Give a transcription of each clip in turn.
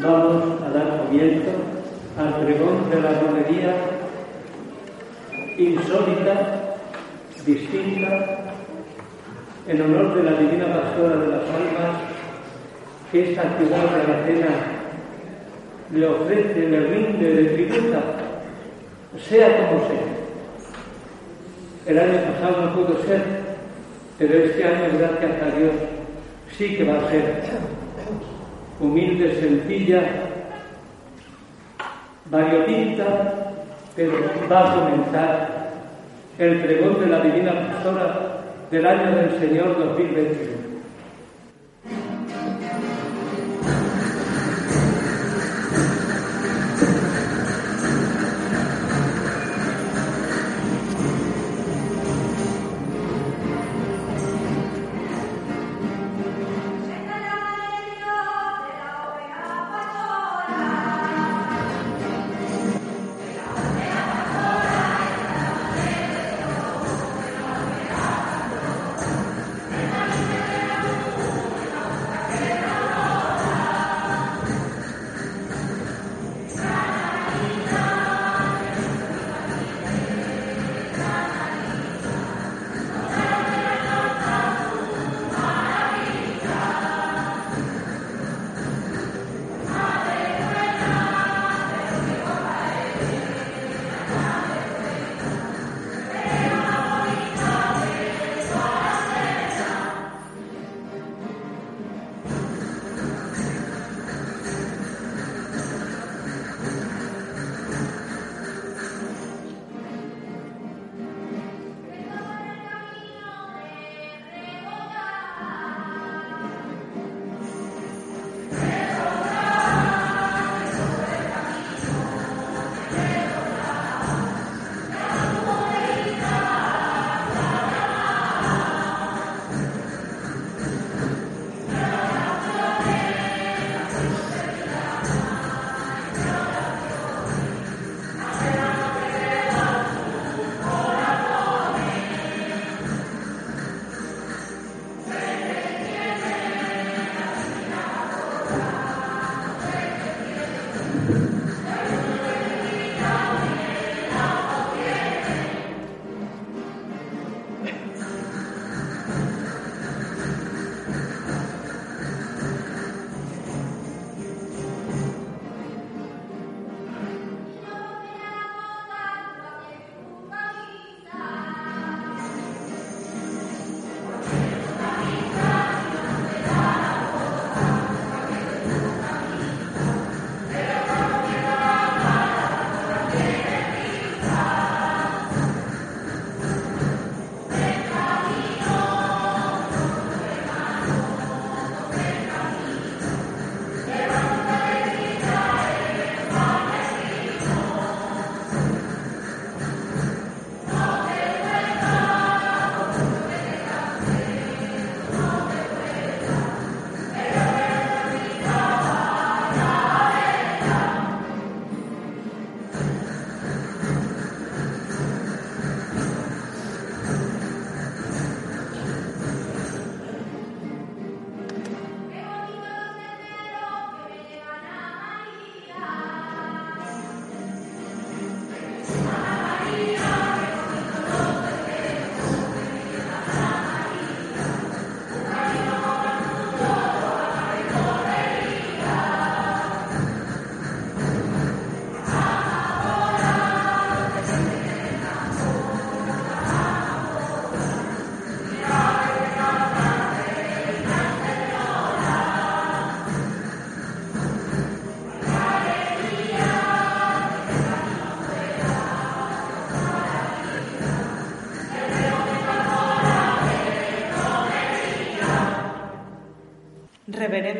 vamos a dar comienzo al pregón de la romería insólita, distinta, en honor de la Divina Pastora de las Almas, que esta ciudad de la cena le ofrece, le rinde, le tributa, sea como sea. El año pasado no pudo ser, pero este año, gracias a Dios, sí que va a ser humilde, sencilla, variopinta, pero va a comenzar el pregón de la Divina Pastora del año del Señor 2021.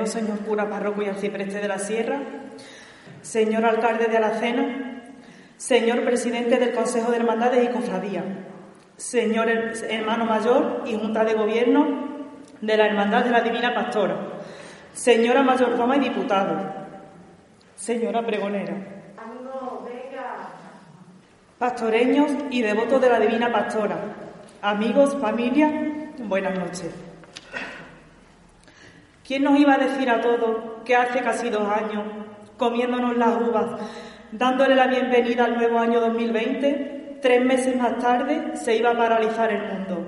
Señor cura párroco y arcipreste de la Sierra, señor alcalde de Alacena, señor presidente del Consejo de Hermandades y Cofradía, señor hermano mayor y junta de gobierno de la Hermandad de la Divina Pastora, señora mayordoma y diputado, señora pregonera, pastoreños y devotos de la Divina Pastora, amigos, familia, buenas noches. ¿Quién nos iba a decir a todos que hace casi dos años, comiéndonos las uvas, dándole la bienvenida al nuevo año 2020, tres meses más tarde se iba a paralizar el mundo?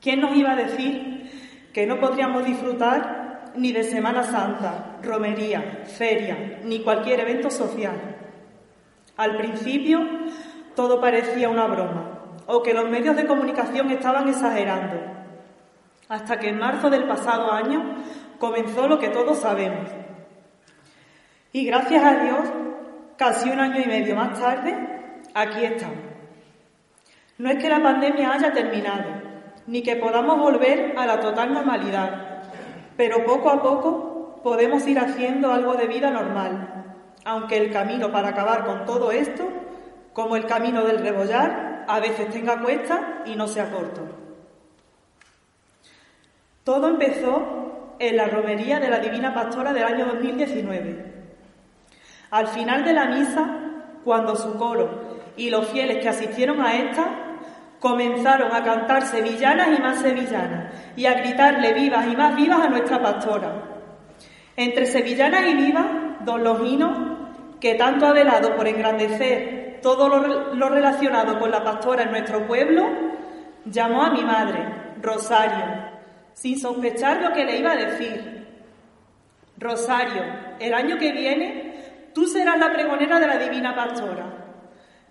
¿Quién nos iba a decir que no podríamos disfrutar ni de Semana Santa, romería, feria, ni cualquier evento social? Al principio todo parecía una broma, o que los medios de comunicación estaban exagerando hasta que en marzo del pasado año comenzó lo que todos sabemos. Y gracias a Dios, casi un año y medio más tarde, aquí estamos. No es que la pandemia haya terminado, ni que podamos volver a la total normalidad, pero poco a poco podemos ir haciendo algo de vida normal, aunque el camino para acabar con todo esto, como el camino del rebollar, a veces tenga cuesta y no sea corto. Todo empezó en la romería de la Divina Pastora del año 2019. Al final de la misa, cuando su coro y los fieles que asistieron a esta comenzaron a cantar sevillanas y más sevillanas y a gritarle vivas y más vivas a nuestra pastora. Entre sevillanas y vivas, don Logino, que tanto ha velado por engrandecer todo lo, lo relacionado con la pastora en nuestro pueblo, llamó a mi madre, Rosario, sin sospechar lo que le iba a decir. Rosario, el año que viene tú serás la pregonera de la Divina Pastora.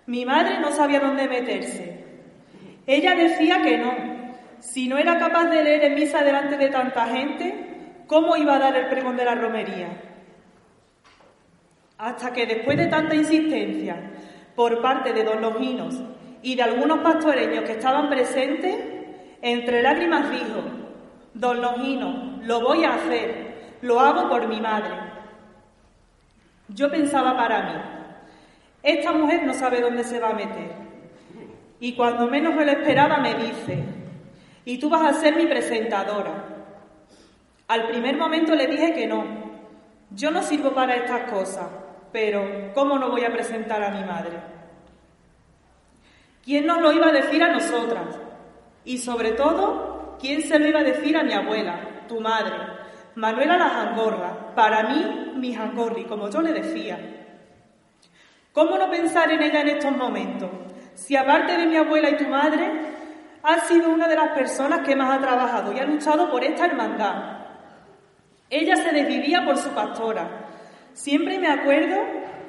Mi madre no sabía dónde meterse. Ella decía que no. Si no era capaz de leer en misa delante de tanta gente, ¿cómo iba a dar el pregón de la romería? Hasta que después de tanta insistencia por parte de don Longinos y de algunos pastoreños que estaban presentes, entre lágrimas dijo, Don Longino, lo voy a hacer, lo hago por mi madre. Yo pensaba para mí, esta mujer no sabe dónde se va a meter. Y cuando menos me lo esperaba me dice, y tú vas a ser mi presentadora. Al primer momento le dije que no, yo no sirvo para estas cosas, pero ¿cómo no voy a presentar a mi madre? ¿Quién nos lo iba a decir a nosotras? Y sobre todo, ¿Quién se lo iba a decir a mi abuela, tu madre? Manuela la jangorra, para mí mi jangorri, como yo le decía. ¿Cómo no pensar en ella en estos momentos? Si aparte de mi abuela y tu madre, ha sido una de las personas que más ha trabajado y ha luchado por esta hermandad. Ella se desvivía por su pastora. Siempre me acuerdo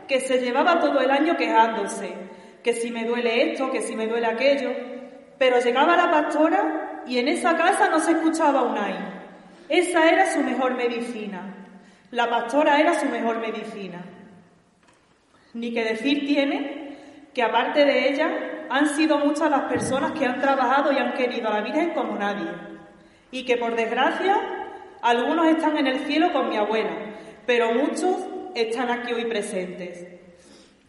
que se llevaba todo el año quejándose, que si me duele esto, que si me duele aquello, pero llegaba la pastora y en esa casa no se escuchaba un ay. Esa era su mejor medicina. La pastora era su mejor medicina. Ni que decir tiene que aparte de ella han sido muchas las personas que han trabajado y han querido a la Virgen como nadie. Y que por desgracia algunos están en el cielo con mi abuela, pero muchos están aquí hoy presentes.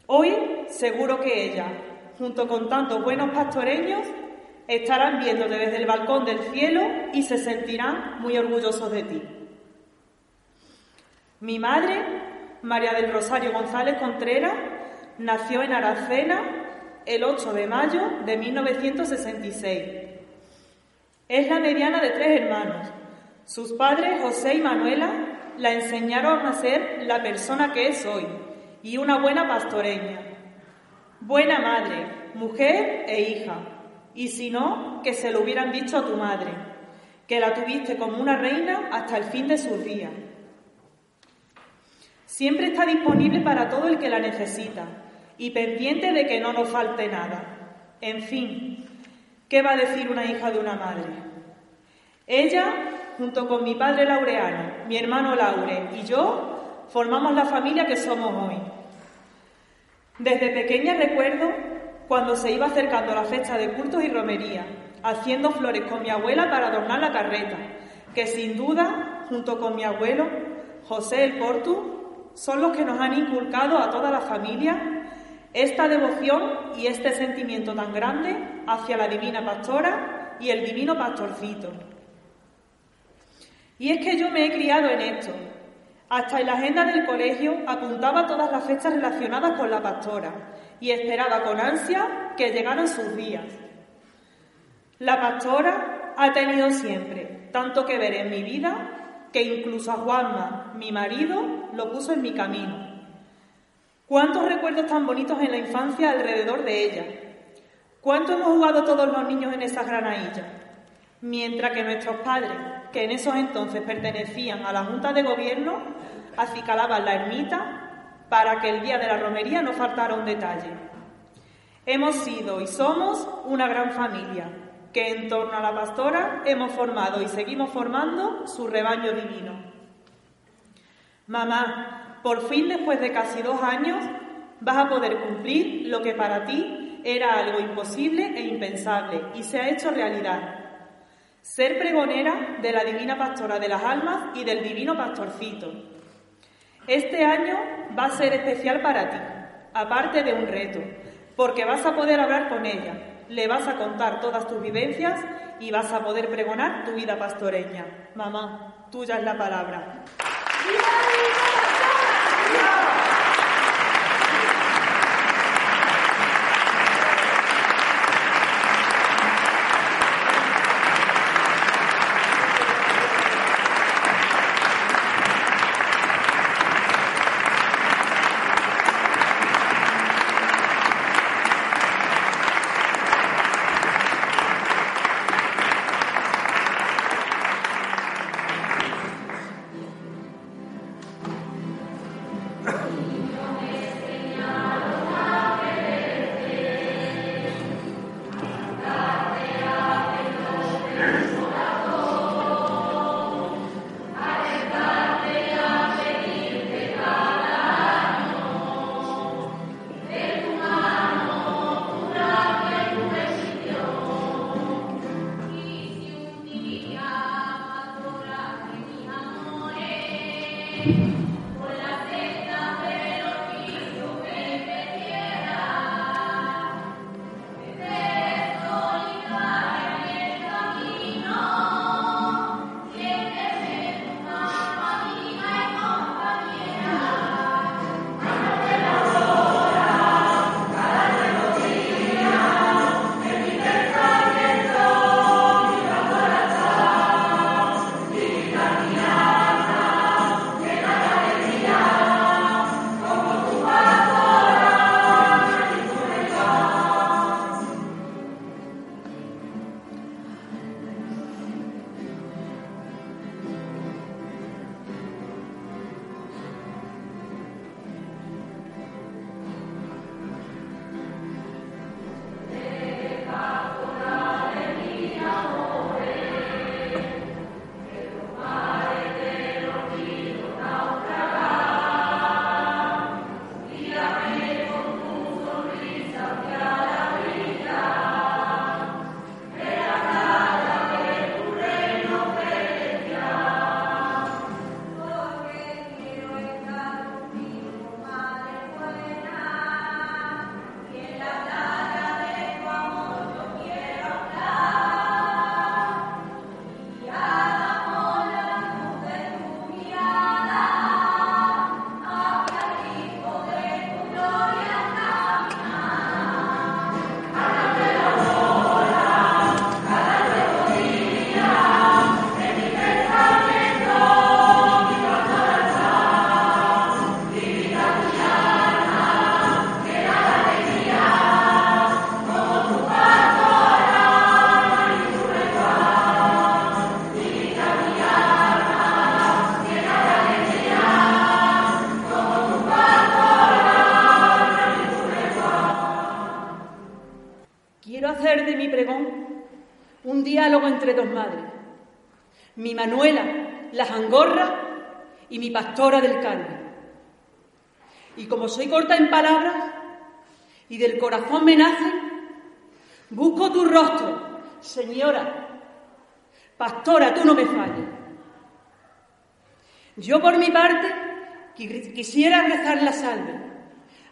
Hoy seguro que ella, junto con tantos buenos pastoreños, estarán viéndote desde el balcón del cielo y se sentirán muy orgullosos de ti. Mi madre, María del Rosario González Contreras, nació en Aracena el 8 de mayo de 1966. Es la mediana de tres hermanos. Sus padres, José y Manuela, la enseñaron a ser la persona que es hoy y una buena pastoreña. Buena madre, mujer e hija y si no, que se lo hubieran dicho a tu madre, que la tuviste como una reina hasta el fin de sus días. Siempre está disponible para todo el que la necesita y pendiente de que no nos falte nada. En fin, ¿qué va a decir una hija de una madre? Ella, junto con mi padre Laureano, mi hermano Laure y yo, formamos la familia que somos hoy. Desde pequeña recuerdo cuando se iba acercando la fecha de cultos y romería, haciendo flores con mi abuela para adornar la carreta, que sin duda, junto con mi abuelo, José el Portu, son los que nos han inculcado a toda la familia esta devoción y este sentimiento tan grande hacia la divina pastora y el divino pastorcito. Y es que yo me he criado en esto. Hasta en la agenda del colegio apuntaba todas las fechas relacionadas con la pastora y esperaba con ansia que llegaran sus días. La pastora ha tenido siempre tanto que ver en mi vida que incluso a Juanma, mi marido, lo puso en mi camino. ¿Cuántos recuerdos tan bonitos en la infancia alrededor de ella? ¿Cuánto hemos jugado todos los niños en esa granailla? Mientras que nuestros padres, que en esos entonces pertenecían a la Junta de Gobierno, acicalaban la ermita para que el día de la romería no faltara un detalle. Hemos sido y somos una gran familia, que en torno a la pastora hemos formado y seguimos formando su rebaño divino. Mamá, por fin después de casi dos años vas a poder cumplir lo que para ti era algo imposible e impensable y se ha hecho realidad. Ser pregonera de la Divina Pastora de las Almas y del Divino Pastorcito. Este año va a ser especial para ti, aparte de un reto, porque vas a poder hablar con ella, le vas a contar todas tus vivencias y vas a poder pregonar tu vida pastoreña. Mamá, tuya es la palabra. Pastora del Carmen. Y como soy corta en palabras y del corazón me nace, busco tu rostro, señora. Pastora, tú no me falles. Yo por mi parte quisiera rezar la salve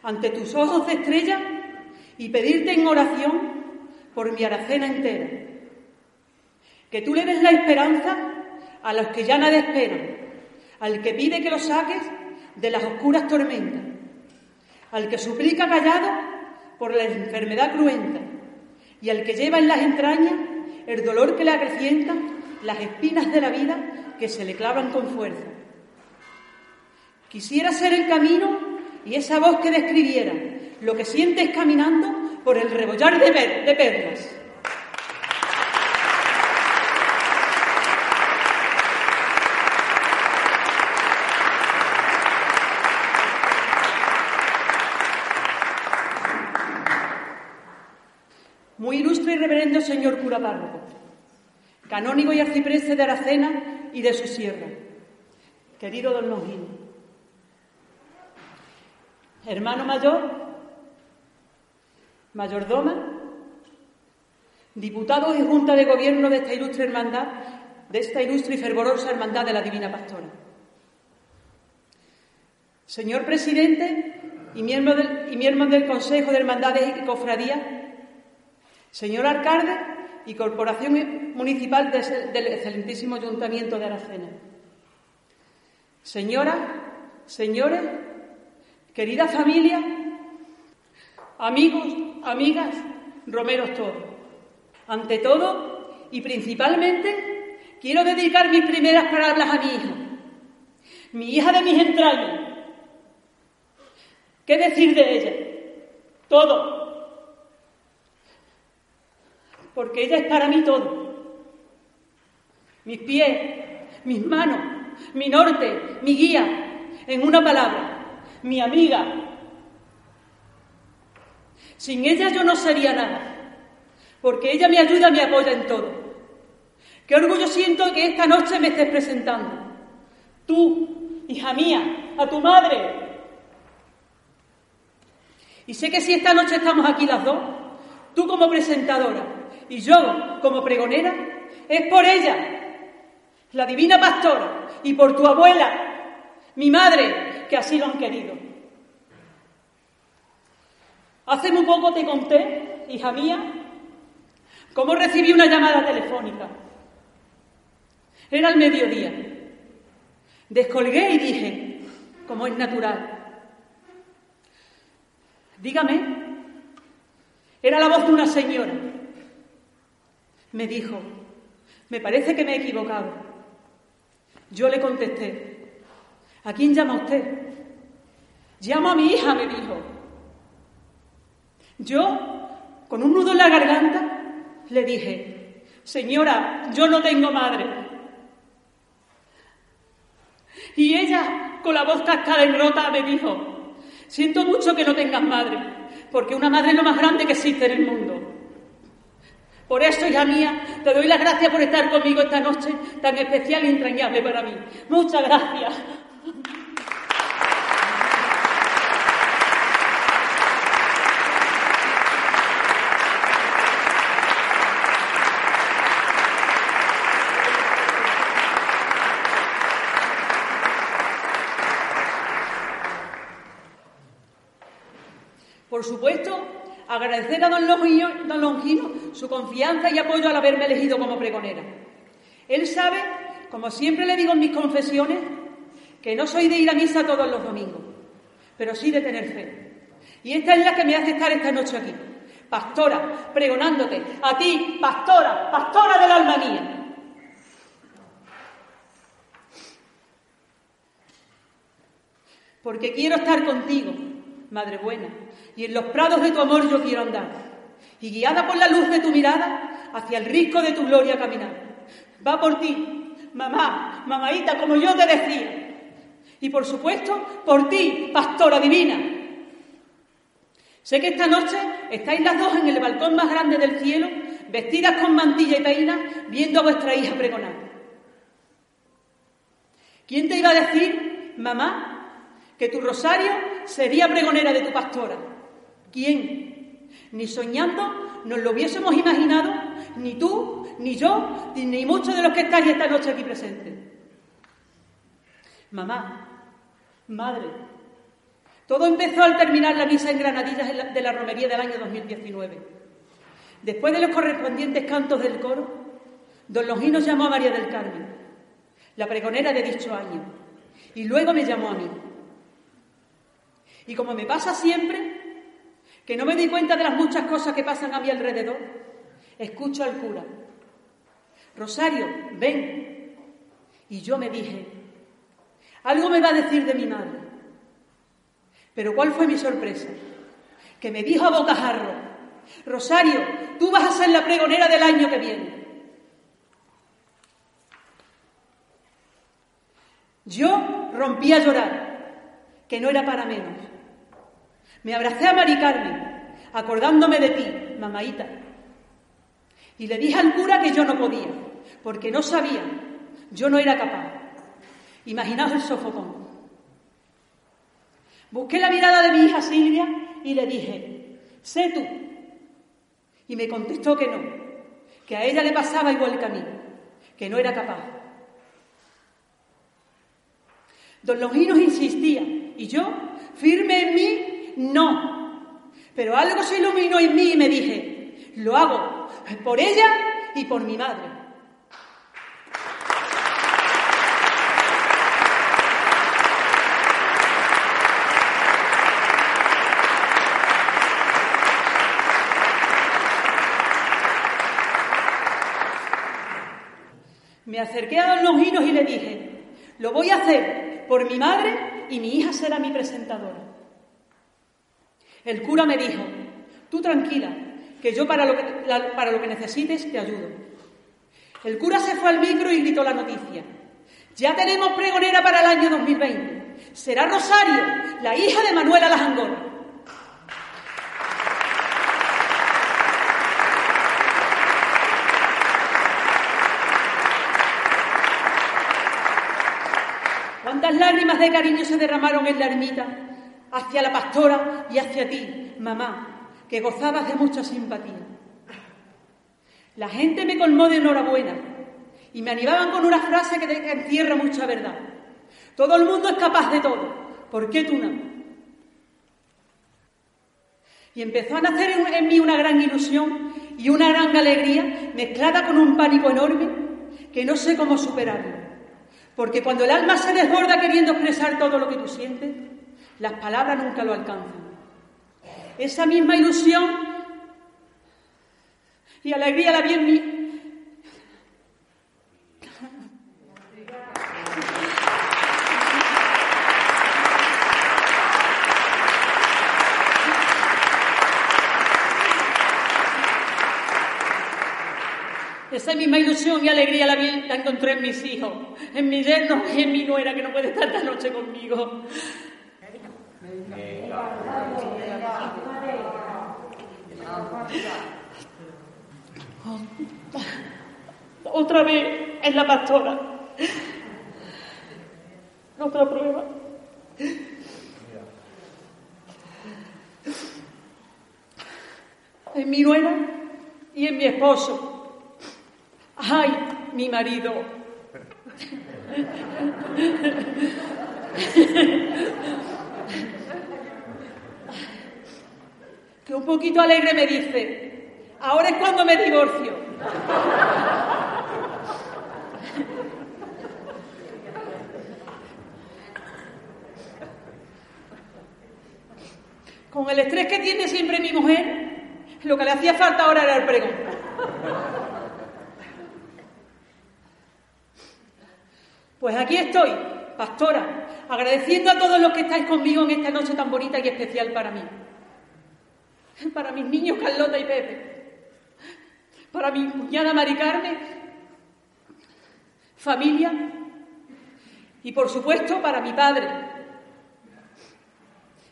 ante tus ojos de estrella y pedirte en oración por mi aracena entera. Que tú le des la esperanza a los que ya nada esperan al que pide que lo saques de las oscuras tormentas, al que suplica callado por la enfermedad cruenta y al que lleva en las entrañas el dolor que le acrecienta las espinas de la vida que se le clavan con fuerza. Quisiera ser el camino y esa voz que describiera lo que sientes caminando por el rebollar de, de perlas. Muy ilustre y reverendo señor cura párroco, canónigo y arcipreste de Aracena y de su sierra, querido don Longino, hermano mayor, mayordoma, diputado y junta de gobierno de esta ilustre hermandad, de esta ilustre y fervorosa hermandad de la Divina Pastora. Señor presidente y miembro del, y miembros del Consejo de Hermandades y Cofradías, Señor alcalde y Corporación Municipal del excelentísimo Ayuntamiento de Aracena. Señoras, señores, querida familia, amigos, amigas, romeros todos. Ante todo y principalmente, quiero dedicar mis primeras palabras a mi hija, mi hija de mis entrañas. ¿Qué decir de ella? Todo, porque ella es para mí todo. Mis pies, mis manos, mi norte, mi guía, en una palabra, mi amiga. Sin ella yo no sería nada, porque ella me ayuda, me apoya en todo. Qué orgullo siento que esta noche me estés presentando. Tú, hija mía, a tu madre. Y sé que si esta noche estamos aquí las dos, tú como presentadora y yo como pregonera, es por ella, la divina pastora, y por tu abuela, mi madre, que así lo han querido. Hace muy poco te conté, hija mía, cómo recibí una llamada telefónica. Era el mediodía. Descolgué y dije, como es natural, dígame, era la voz de una señora me dijo, me parece que me he equivocado. Yo le contesté, ¿a quién llama usted? Llamo a mi hija, me dijo. Yo, con un nudo en la garganta, le dije, señora, yo no tengo madre. Y ella, con la voz cascada y rota, me dijo, siento mucho que no tengas madre, porque una madre es lo más grande que existe en el mundo. Por eso, hija mía, te doy las gracias por estar conmigo esta noche tan especial e entrañable para mí. Muchas gracias. Por supuesto, agradecer a don Longino, su confianza y apoyo al haberme elegido como pregonera. Él sabe, como siempre le digo en mis confesiones, que no soy de ir a misa todos los domingos, pero sí de tener fe. Y esta es la que me hace estar esta noche aquí, pastora, pregonándote, a ti, pastora, pastora del alma mía. Porque quiero estar contigo, Madre buena, y en los prados de tu amor yo quiero andar, y guiada por la luz de tu mirada, hacia el risco de tu gloria caminar. Va por ti, mamá, mamaita, como yo te decía, y por supuesto por ti, pastora divina. Sé que esta noche estáis las dos en el balcón más grande del cielo, vestidas con mantilla y peina, viendo a vuestra hija pregonar. ¿Quién te iba a decir, mamá, que tu rosario sería pregonera de tu pastora. ¿Quién? Ni soñando nos lo hubiésemos imaginado, ni tú, ni yo, ni muchos de los que estáis esta noche aquí presentes. Mamá, madre, todo empezó al terminar la misa en Granadillas de la romería del año 2019. Después de los correspondientes cantos del coro, don Longino llamó a María del Carmen, la pregonera de dicho año, y luego me llamó a mí. Y como me pasa siempre, que no me doy cuenta de las muchas cosas que pasan a mi alrededor, escucho al cura. Rosario, ven. Y yo me dije, algo me va a decir de mi madre. Pero ¿cuál fue mi sorpresa? Que me dijo a bocajarro, Rosario, tú vas a ser la pregonera del año que viene. Yo rompí a llorar, que no era para menos. Me abracé a Mari Carmen, acordándome de ti, mamaita. Y le dije al cura que yo no podía, porque no sabía, yo no era capaz. Imaginaos el sofocón. Busqué la mirada de mi hija Silvia y le dije, sé tú. Y me contestó que no, que a ella le pasaba igual que a mí, que no era capaz. Don Longinos insistía y yo, firme en mí, no. Pero algo se iluminó en mí y me dije, lo hago por ella y por mi madre. Me acerqué a don Longinos y le dije, lo voy a hacer por mi madre y mi hija será mi presentadora. El cura me dijo, tú tranquila, que yo para lo que, necesites te ayudo. El cura se fue al micro y gritó la noticia. Ya tenemos pregonera para el año 2020. Será Rosario, la hija de Manuela Lajangorra. ¿Cuántas lágrimas de cariño se derramaron en la ermita hacia la pastora y hacia ti, mamá, que gozabas de mucha simpatía. La gente me colmó de enhorabuena y me animaban con una frase que encierra mucha verdad. Todo el mundo es capaz de todo, ¿por qué tú no? Y empezó a nacer en mí una gran ilusión y una gran alegría mezclada con un pánico enorme que no sé cómo superarlo. Porque cuando el alma se desborda queriendo expresar todo lo que tú sientes, las palabras nunca lo alcanzan esa misma ilusión y alegría la vi en mí. Esa misma ilusión y alegría la, vi, la encontré en mis hijos, en mi yerno y en mi nuera que no puede estar esta noche conmigo. Otra vez en la pastora. Otra prueba. En mi nuera y en mi esposo. Ay, mi marido. Que un poquito alegre me dice, ahora es cuando me divorcio. Con el estrés que tiene siempre mi mujer, lo que le hacía falta ahora era el pregón. Pues aquí estoy, pastora, agradeciendo a todos los que estáis conmigo en esta noche tan bonita y especial para mí para mis niños Carlota y Pepe, para mi cuñada Mari Carmen, familia. Y por supuesto para mi padre,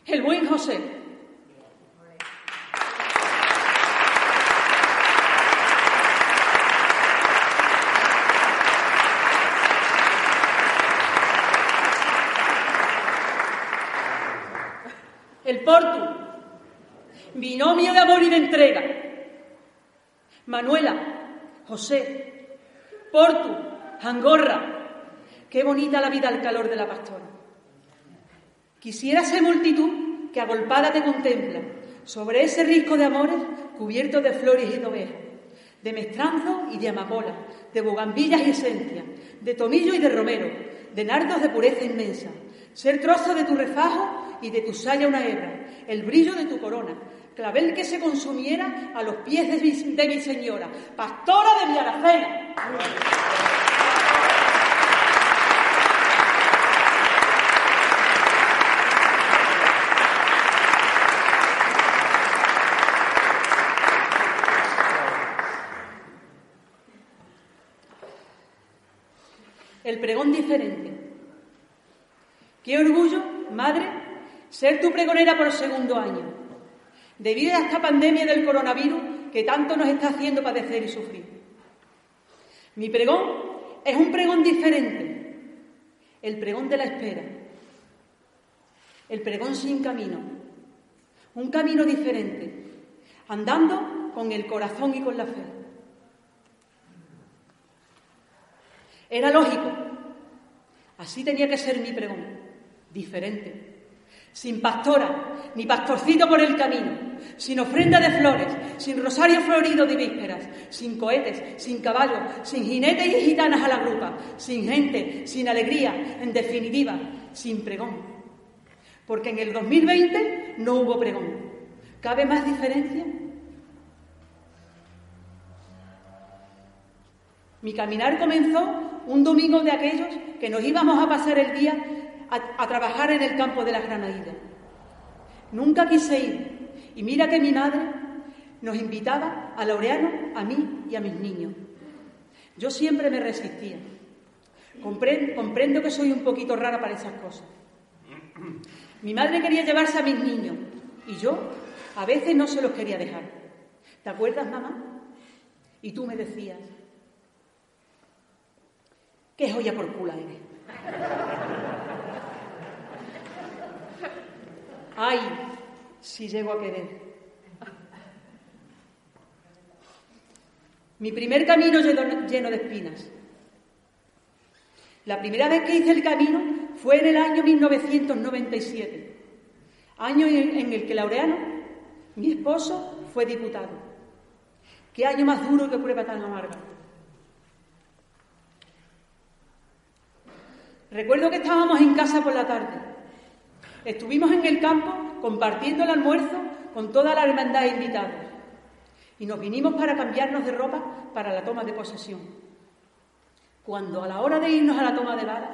el buen José. El Portu, binomio de y de entrega. Manuela, José, Portu, Angorra. Qué bonita la vida al calor de la pastora. Quisiera ser multitud que agolpada te contempla sobre ese risco de amores cubierto de flores y de ovejas, de mestranzo y de amapola, de bugambillas y esencia, de tomillo y de romero, de nardos de pureza inmensa, ser trozo de tu refajo y de tu saya una hebra, el brillo de tu corona, clavel que se consumiera a los pies de mi, señora, pastora de mi aracena. El pregón diferente. Qué orgullo, madre, ser tu pregonera por segundo año, debido a esta pandemia del coronavirus que tanto nos está haciendo padecer y sufrir. Mi pregón es un pregón diferente, el pregón de la espera, el pregón sin camino, un camino diferente, andando con el corazón y con la fe. Era lógico, así tenía que ser mi pregón, diferente, sin pastora ni pastorcito por el camino, sin ofrenda de flores, sin rosario florido de vísperas, sin cohetes, sin caballos, sin jinetes y gitanas a la grupa, sin gente, sin alegría, en definitiva, sin pregón. Porque en el 2020 no hubo pregón. ¿Cabe más diferencia? Mi caminar comenzó un domingo de aquellos que nos íbamos a pasar el día a, trabajar en el campo de la Granaída. Nunca quise ir y mira que mi madre nos invitaba a Laureano, a mí y a mis niños. Yo siempre me resistía. Comprendo, que soy un poquito rara para esas cosas. Mi madre quería llevarse a mis niños y yo a veces no se los quería dejar. ¿Te acuerdas, mamá? Y tú me decías, qué joya por culo eres. Ay, si llego a querer. Mi primer camino lleno de espinas. La primera vez que hice el camino fue en el año 1997, año en el que Laureano, mi esposo, fue diputado. Qué año más duro que prueba tan amarga. Recuerdo que estábamos en casa por la tarde. Estuvimos en el campo compartiendo el almuerzo con toda la hermandad invitada y nos vinimos para cambiarnos de ropa para la toma de posesión. Cuando a la hora de irnos a la toma de balas,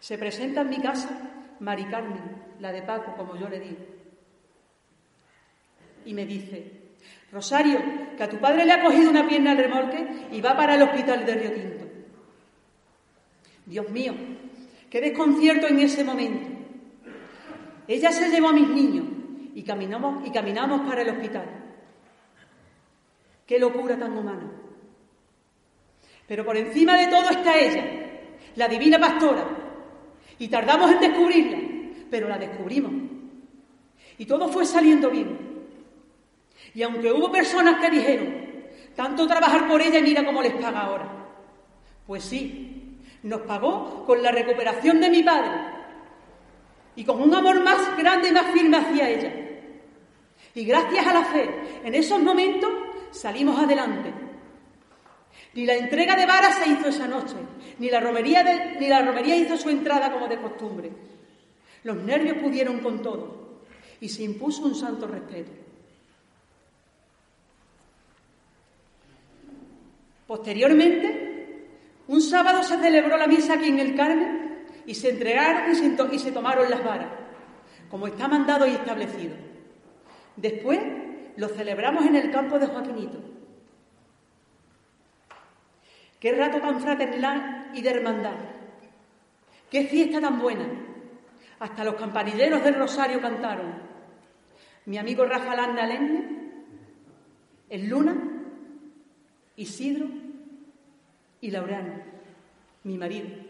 se presenta en mi casa Mari Carmen, la de Paco, como yo le digo, y me dice, Rosario, que a tu padre le ha cogido una pierna al remolque y va para el hospital de Río Tinto. Dios mío, qué desconcierto en ese momento. Ella se llevó a mis niños y caminamos, y caminamos para el hospital. Qué locura tan humana. Pero por encima de todo está ella, la divina pastora. Y tardamos en descubrirla, pero la descubrimos. Y todo fue saliendo bien. Y aunque hubo personas que dijeron, tanto trabajar por ella y mira cómo les paga ahora. Pues sí, nos pagó con la recuperación de mi padre y con un amor más grande y más firme hacia ella. Y gracias a la fe, en esos momentos salimos adelante. Ni la entrega de varas se hizo esa noche, ni la, romería ni la romería hizo su entrada como de costumbre. Los nervios pudieron con todo y se impuso un santo respeto. Posteriormente, un sábado se celebró la misa aquí en el Carmen y se entregaron y se, tomaron las varas, como está mandado y establecido. Después lo celebramos en el campo de Joaquinito. Qué rato tan fraternal y de hermandad. Qué fiesta tan buena. Hasta los campanilleros del Rosario cantaron. Mi amigo Rafa Landa Lenne, el Luna, Isidro y Laureano, mi marido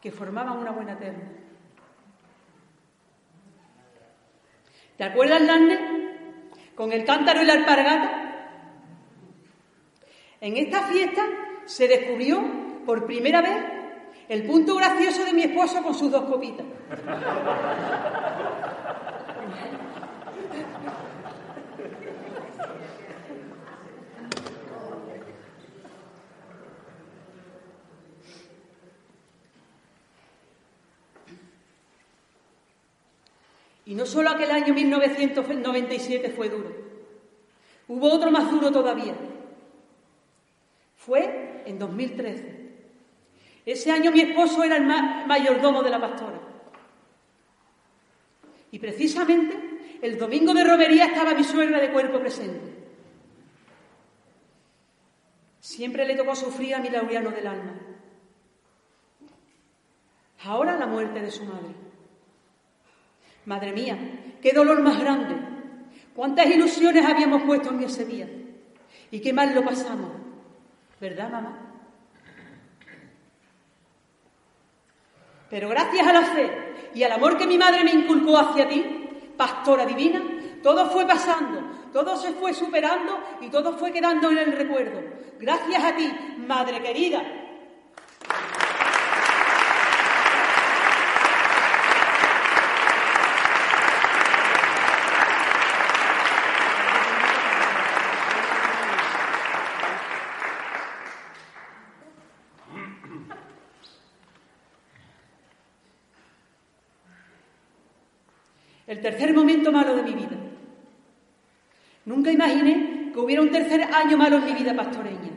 que formaban una buena terna. ¿Te acuerdas, Lanne? Con el cántaro y la alpargata. En esta fiesta se descubrió por primera vez el punto gracioso de mi esposo con sus dos copitas. Y no solo aquel año 1997 fue duro, hubo otro más duro todavía. Fue en 2013. Ese año mi esposo era el mayordomo de la pastora. Y precisamente el domingo de romería estaba mi suegra de cuerpo presente. Siempre le tocó sufrir a mi laureano del alma. Ahora la muerte de su madre. Madre mía, qué dolor más grande. Cuántas ilusiones habíamos puesto en ese día. Y qué mal lo pasamos. ¿Verdad, mamá? Pero gracias a la fe y al amor que mi madre me inculcó hacia ti, pastora divina, todo fue pasando, todo se fue superando y todo fue quedando en el recuerdo. Gracias a ti, madre querida, El tercer momento malo de mi vida. Nunca imaginé que hubiera un tercer año malo en mi vida pastoreña.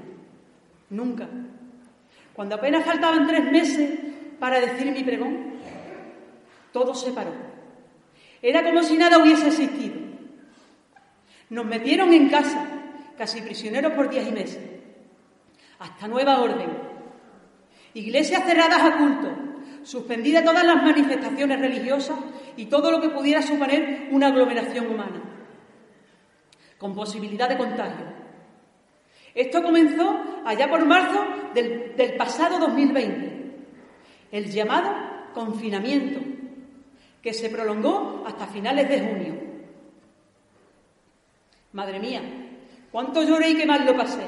Nunca. Cuando apenas faltaban tres meses para decir mi pregón, todo se paró. Era como si nada hubiese existido. Nos metieron en casa, casi prisioneros por días y meses, hasta nueva orden. Iglesias cerradas a culto, suspendidas todas las manifestaciones religiosas y todo lo que pudiera suponer una aglomeración humana, con posibilidad de contagio. Esto comenzó allá por marzo del, del pasado 2020, el llamado confinamiento, que se prolongó hasta finales de junio. Madre mía, cuánto lloré y qué mal lo pasé.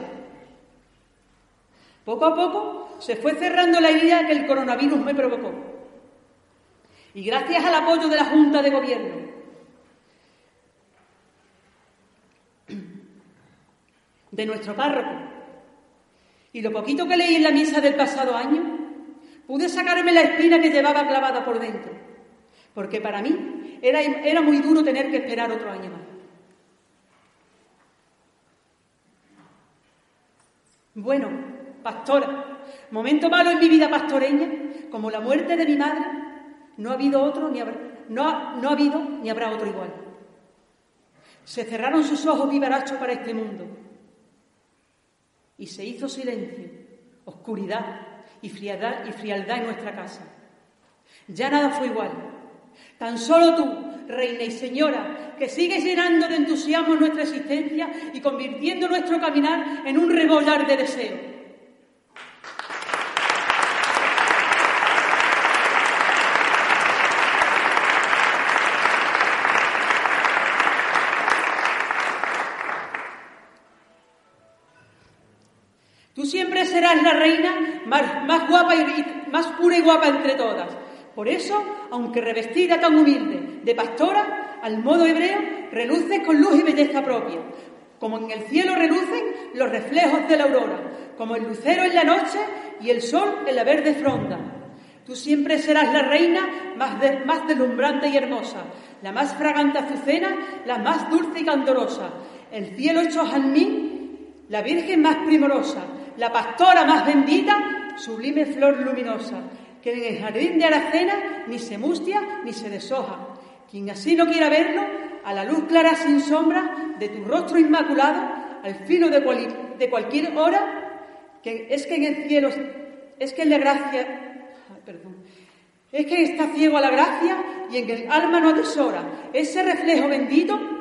Poco a poco se fue cerrando la herida que el coronavirus me provocó. Y gracias al apoyo de la Junta de Gobierno, de nuestro párroco, y lo poquito que leí en la misa del pasado año, pude sacarme la espina que llevaba clavada por dentro, porque para mí era, era muy duro tener que esperar otro año más. Bueno, pastora, momento malo en mi vida pastoreña, como la muerte de mi madre, no ha habido otro ni habrá, no, no ha habido ni habrá otro igual. Se cerraron sus ojos vivarachos para este mundo y se hizo silencio, oscuridad y frialdad, y frialdad en nuestra casa. Ya nada fue igual. Tan solo tú, Reina y Señora, que sigues llenando de entusiasmo nuestra existencia y convirtiendo nuestro caminar en un rebollar de deseo. Serás la reina más, guapa y más pura y guapa entre todas. Por eso, aunque revestida tan humilde de pastora, al modo hebreo, reluces con luz y belleza propia, como en el cielo relucen los reflejos de la aurora, como el lucero en la noche y el sol en la verde fronda. Tú siempre serás la reina más, más deslumbrante y hermosa, la más fragante azucena, la más dulce y candorosa, el cielo hecho jazmín, la virgen más primorosa, la pastora más bendita, sublime flor luminosa, que en el jardín de Aracena ni se mustia ni se deshoja. Quien así no quiera verlo, a la luz clara sin sombra de tu rostro inmaculado, al filo de, cualquier hora, que es que en el cielo, es que en la gracia, perdón, es que está ciego a la gracia y en el alma no atesora ese reflejo bendito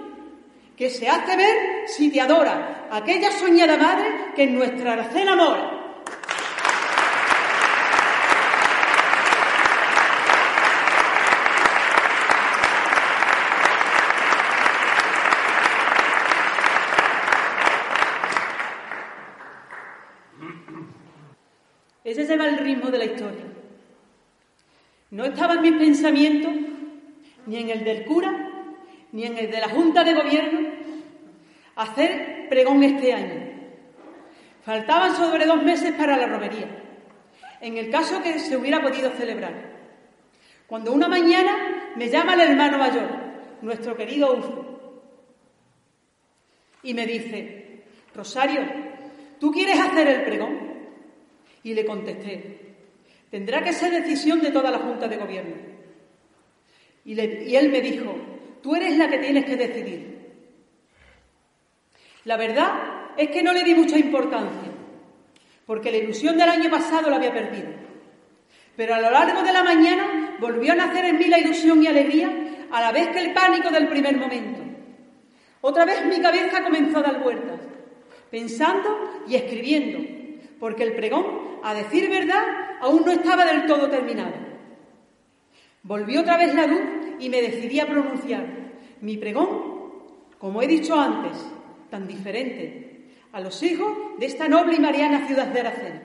que se hace ver si te adora, aquella soñada madre que en nuestra Aracena amora. Ese se va el ritmo de la historia. No estaba en mis pensamientos, ni en el del cura, ni en el de la Junta de Gobierno, hacer pregón este año. Faltaban sobre dos meses para la romería, en el caso que se hubiera podido celebrar. Cuando una mañana me llama el hermano mayor, nuestro querido Ufo, y me dice, Rosario, ¿tú quieres hacer el pregón? Y le contesté, tendrá que ser decisión de toda la Junta de Gobierno. Y, y él me dijo, Tú eres la que tienes que decidir. La verdad es que no le di mucha importancia, porque la ilusión del año pasado la había perdido. Pero a lo largo de la mañana volvió a nacer en mí la ilusión y alegría, a la vez que el pánico del primer momento. Otra vez mi cabeza comenzó a dar vueltas, pensando y escribiendo, porque el pregón, a decir verdad, aún no estaba del todo terminado. Volvió otra vez la luz y me decidí a pronunciar mi pregón, como he dicho antes, tan diferente, a los hijos de esta noble y mariana ciudad de Aracena.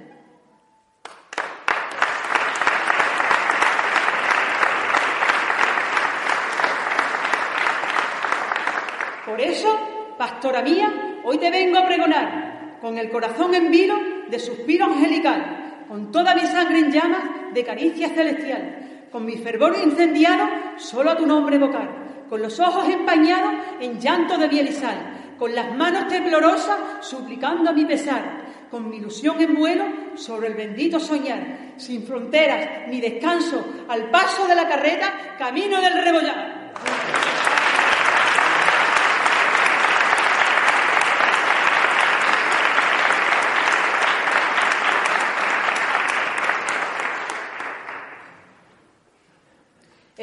Por eso, pastora mía, hoy te vengo a pregonar, con el corazón en vilo de suspiro angelical, con toda mi sangre en llamas de caricia celestial, con mi fervor incendiado solo a tu nombre evocar, con los ojos empañados en llanto de biel y sal, con las manos temblorosas suplicando a mi pesar, con mi ilusión en vuelo sobre el bendito soñar, sin fronteras ni descanso, al paso de la carreta, camino del rebollar.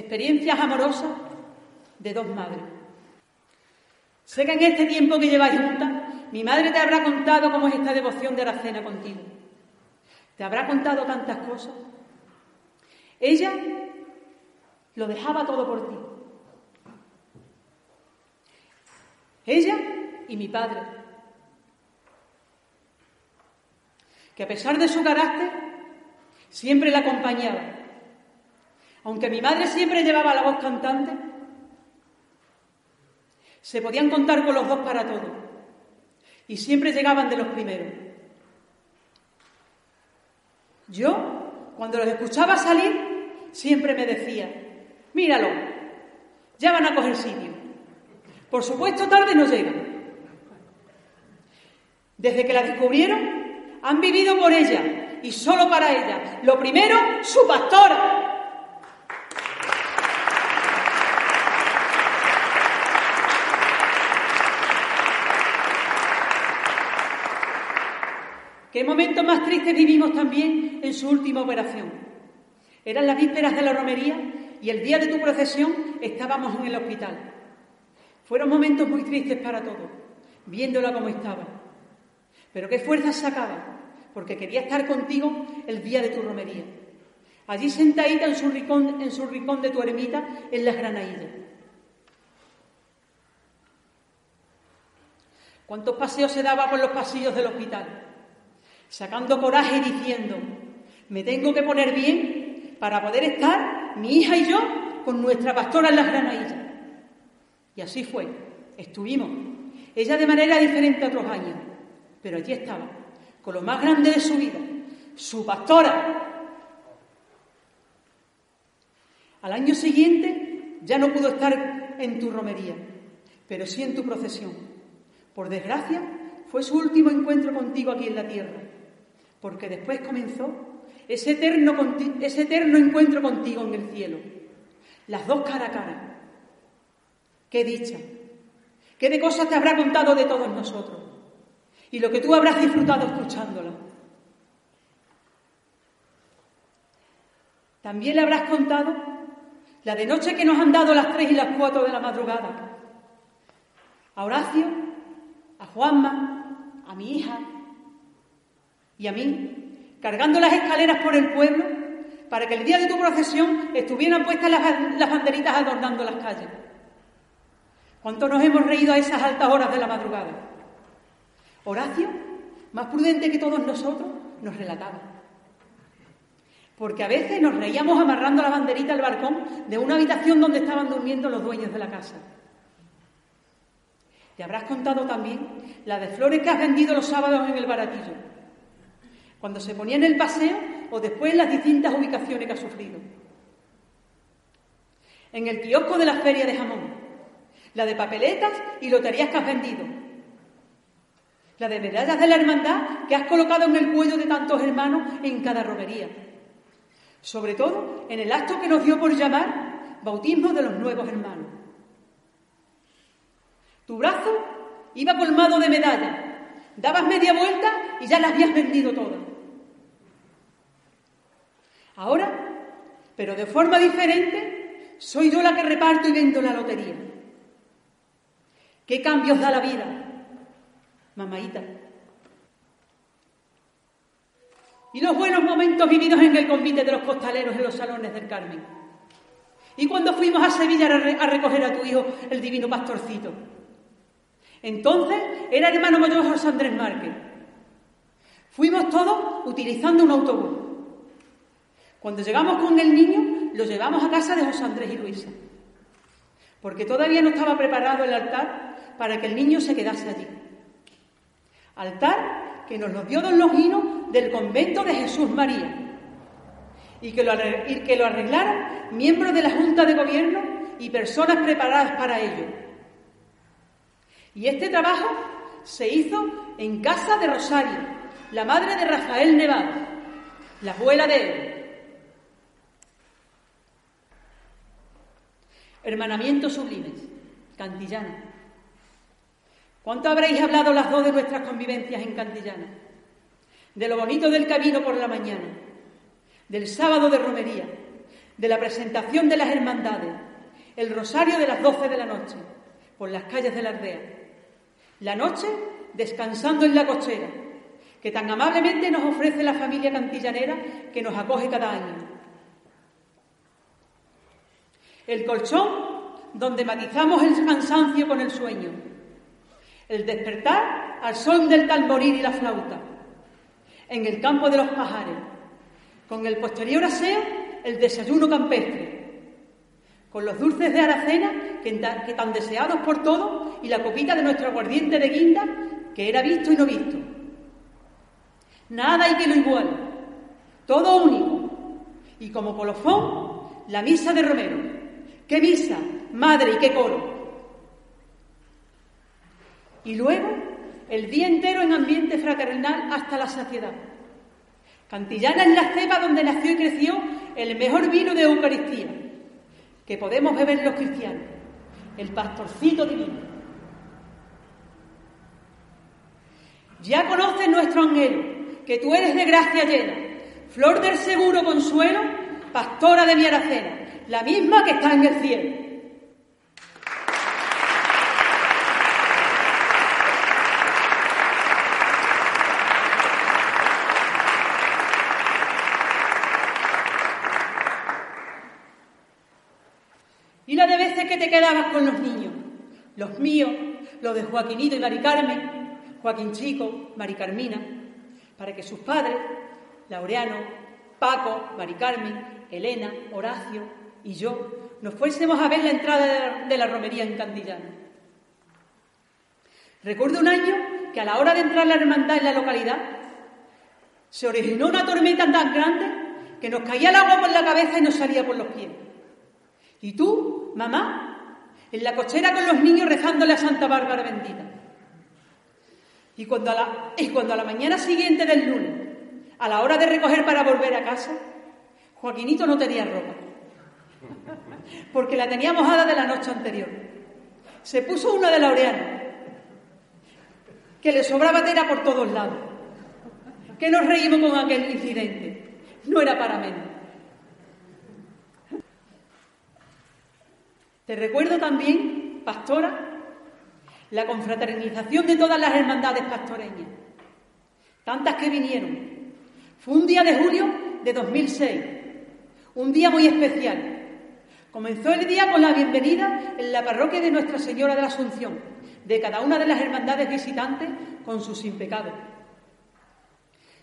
Experiencias amorosas de dos madres. Sé que en este tiempo que lleváis juntas, mi madre te habrá contado cómo es esta devoción de Aracena contigo. Te habrá contado tantas cosas. Ella lo dejaba todo por ti. Ella y mi padre. Que a pesar de su carácter, siempre la acompañaba aunque mi madre siempre llevaba la voz cantante, se podían contar con los dos para todo. Y siempre llegaban de los primeros. Yo, cuando los escuchaba salir, siempre me decía, míralo, ya van a coger sitio. Por supuesto, tarde no llegan. Desde que la descubrieron, han vivido por ella y solo para ella. Lo primero, su pastor. ¿Qué momento más triste vivimos también en su última operación? Eran las vísperas de la romería y el día de tu procesión estábamos en el hospital. Fueron momentos muy tristes para todos, viéndola como estaba. Pero qué fuerzas sacaba, porque quería estar contigo el día de tu romería. Allí sentadita en su rincón, en su rincón de tu ermita en las Granaillas. ¿Cuántos paseos se daba por los pasillos del hospital? Sacando coraje y diciendo, me tengo que poner bien para poder estar, mi hija y yo, con nuestra pastora en las granadillas. Y así fue, estuvimos, ella de manera diferente a otros años, pero allí estaba, con lo más grande de su vida, su pastora. Al año siguiente ya no pudo estar en tu romería, pero sí en tu procesión. Por desgracia, fue su último encuentro contigo aquí en la tierra porque después comenzó ese eterno, encuentro contigo en el cielo. Las dos cara a cara. Qué dicha. Qué de cosas te habrá contado de todos nosotros. Y lo que tú habrás disfrutado escuchándola. También le habrás contado la de noche que nos han dado las tres y las cuatro de la madrugada. A Horacio, a Juanma, a mi hija, y a mí, cargando las escaleras por el pueblo, para que el día de tu procesión estuvieran puestas las, banderitas adornando las calles. ¿Cuánto nos hemos reído a esas altas horas de la madrugada? Horacio, más prudente que todos nosotros, nos relataba. Porque a veces nos reíamos amarrando la banderita al balcón de una habitación donde estaban durmiendo los dueños de la casa. Te habrás contado también la de flores que has vendido los sábados en el baratillo cuando se ponía en el paseo o después en las distintas ubicaciones que ha sufrido. En el kiosco de la feria de jamón, la de papeletas y loterías que has vendido, la de medallas de la hermandad que has colocado en el cuello de tantos hermanos en cada romería. Sobre todo en el acto que nos dio por llamar bautismo de los nuevos hermanos. Tu brazo iba colmado de medallas, dabas media vuelta y ya las habías vendido todas. Ahora, pero de forma diferente, soy yo la que reparto y vendo la lotería. ¿Qué cambios da la vida, mamaita? Y los buenos momentos vividos en el convite de los costaleros en los salones del Carmen. Y cuando fuimos a Sevilla a recoger a tu hijo, el divino pastorcito. Entonces era hermano mayor José Andrés Márquez. Fuimos todos utilizando un autobús. Cuando llegamos con el niño, lo llevamos a casa de José Andrés y Luisa. Porque todavía no estaba preparado el altar para que el niño se quedase allí. Altar que nos lo dio don Longino del convento de Jesús María. Y que, lo, y que lo arreglaron miembros de la Junta de Gobierno y personas preparadas para ello. Y este trabajo se hizo en casa de Rosario, la madre de Rafael Nevada, la abuela de él. Hermanamientos sublimes, Cantillana. ¿Cuánto habréis hablado las dos de nuestras convivencias en Cantillana? De lo bonito del camino por la mañana, del sábado de romería, de la presentación de las hermandades, el rosario de las doce de la noche, por las calles de la aldea la noche, descansando en la cochera, que tan amablemente nos ofrece la familia cantillanera que nos acoge cada año. El colchón, donde matizamos el cansancio con el sueño. El despertar al son del talmorín y la flauta. En el campo de los pajares. Con el posterior aseo, el desayuno campestre con los dulces de Aracena, que, tan deseados por todos, y la copita de nuestro aguardiente de guinda, que era visto y no visto. Nada hay que lo igual, todo único. Y como colofón, la misa de Romero. ¡Qué misa! Madre y qué coro. Y luego, el día entero en ambiente fraternal hasta la saciedad. Cantillana es la cepa donde nació y creció el mejor vino de Eucaristía que podemos beber los cristianos, el pastorcito divino. Ya conoces nuestro anhelo, que tú eres de gracia llena, flor del seguro consuelo, pastora de mi aracena, la misma que está en el cielo. te quedabas con los niños, los míos, los de Joaquinito y Mari Carmen, Joaquín Chico, Mari Carmina, para que sus padres, Laureano, Paco, Mari Carmen, Elena, Horacio y yo nos fuésemos a ver la entrada de la, romería en Cantillana. Recuerdo un año que a la hora de entrar la hermandad en la localidad se originó una tormenta tan grande que nos caía el agua por la cabeza y nos salía por los pies. Y tú, mamá, en la cochera con los niños rezándole a Santa Bárbara bendita. Y cuando, y cuando a la mañana siguiente del lunes, a la hora de recoger para volver a casa, Joaquinito no tenía ropa, porque la tenía mojada de la noche anterior. Se puso una de Laureano, que le sobraba tela por todos lados. Que nos reímos con aquel incidente. No era para menos. Te recuerdo también, pastora, la confraternización de todas las hermandades pastoreñas, tantas que vinieron. Fue un día de julio de 2006, un día muy especial. Comenzó el día con la bienvenida en la parroquia de Nuestra Señora de la Asunción, de cada una de las hermandades visitantes con sus impecados.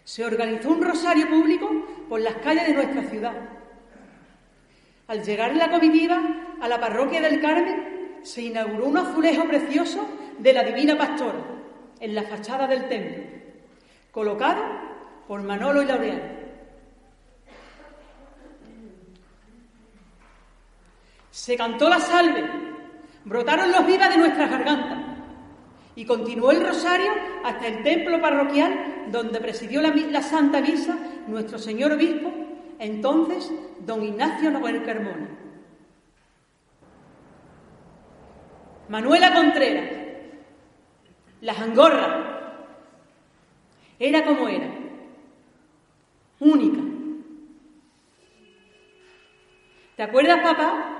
Se organizó un rosario público por las calles de nuestra ciudad al llegar la comitiva a la parroquia del Carmen, se inauguró un azulejo precioso de la Divina Pastora en la fachada del templo, colocado por Manolo y Laureano. Se cantó la salve, brotaron los vivas de nuestras gargantas y continuó el rosario hasta el templo parroquial donde presidió la, Santa Misa nuestro señor obispo entonces don Ignacio Noel Carmona. Manuela Contreras, la jangorra, era como era, única. ¿Te acuerdas, papá?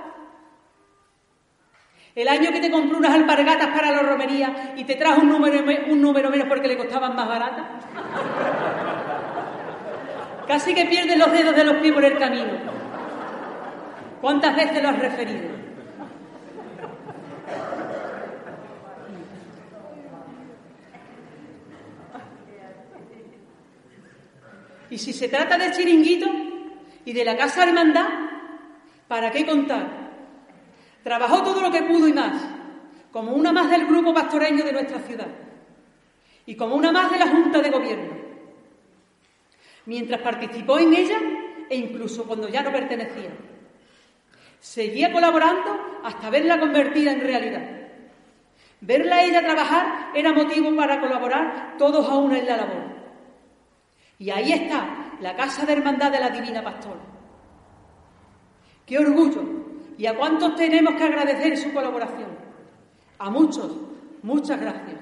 El año que te compró unas alpargatas para la romería y te trajo un número, menos porque le costaban más baratas. Casi que pierdes los dedos de los pies por el camino. ¿Cuántas veces lo has referido? Y si se trata de chiringuito y de la casa hermandad, ¿para qué contar? Trabajó todo lo que pudo y más, como una más del grupo pastoreño de nuestra ciudad y como una más de la Junta de Gobierno. Mientras participó en ella e incluso cuando ya no pertenecía. Seguía colaborando hasta verla convertida en realidad. Verla a ella trabajar era motivo para colaborar todos a una en la labor. Y ahí está la Casa de Hermandad de la Divina Pastora. Qué orgullo y a cuántos tenemos que agradecer su colaboración. A muchos, muchas gracias.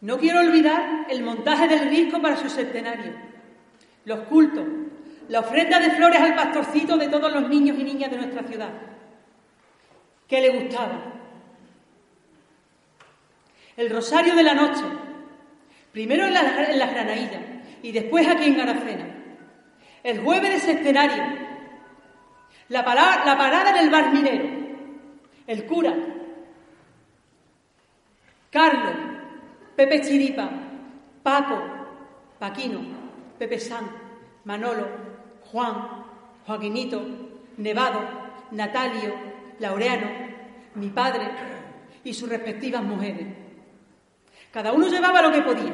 No quiero olvidar el montaje del disco para su centenario, los cultos, la ofrenda de flores al pastorcito de todos los niños y niñas de nuestra ciudad. ¿Qué le gustaba? El rosario de la noche, primero en las la y después aquí en Garacena. El jueves de centenario, la, la parada en el bar minero, el cura, Carlos, Pepe Chiripa, Paco, Paquino, Pepe San, Manolo, Juan, Joaquinito, Nevado, Natalio, Laureano, mi padre y sus respectivas mujeres. Cada uno llevaba lo que podía.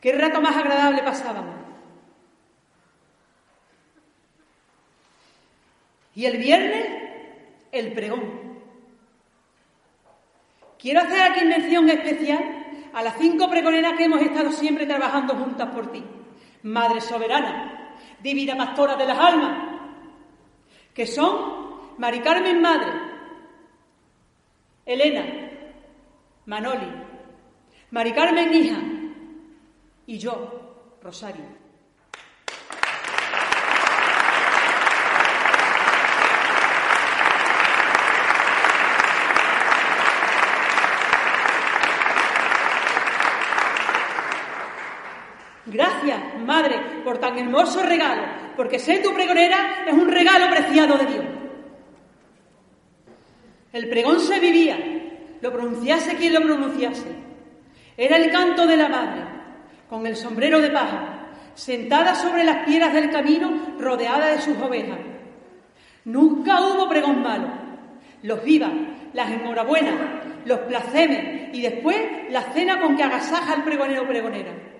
Qué rato más agradable pasábamos. Y el viernes, el pregón. Quiero hacer aquí mención especial a las cinco pregoneras que hemos estado siempre trabajando juntas por ti. Madre soberana, divina pastora de las almas, que son Mari Carmen Madre, Elena, Manoli, Mari Carmen Hija y yo, Rosario. Gracias, Madre, por tan hermoso regalo, porque ser tu pregonera es un regalo preciado de Dios. El pregón se vivía, lo pronunciase quien lo pronunciase. Era el canto de la madre, con el sombrero de paja, sentada sobre las piedras del camino, rodeada de sus ovejas. Nunca hubo pregón malo. Los vivas, las enhorabuenas, los placemes y después la cena con que agasaja al pregonero pregonera.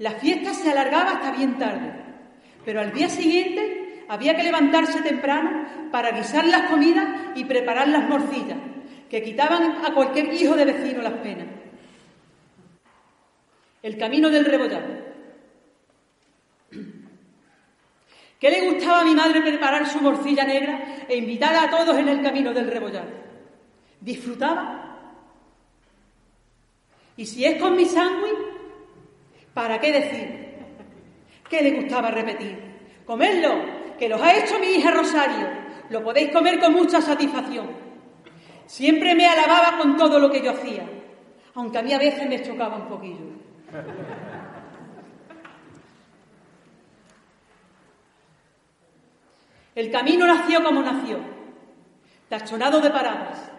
La fiesta se alargaba hasta bien tarde, pero al día siguiente había que levantarse temprano para guisar las comidas y preparar las morcillas, que quitaban a cualquier hijo de vecino las penas. El camino del rebollado. ¿Qué le gustaba a mi madre preparar su morcilla negra e invitar a todos en el camino del rebollado? ¿Disfrutaba? Y si es con mi sándwich, ¿Para qué decir? ¿Qué le gustaba repetir? Comerlo, que los ha hecho mi hija Rosario. Lo podéis comer con mucha satisfacción. Siempre me alababa con todo lo que yo hacía, aunque a mí a veces me chocaba un poquillo. El camino nació como nació, tachonado de paradas.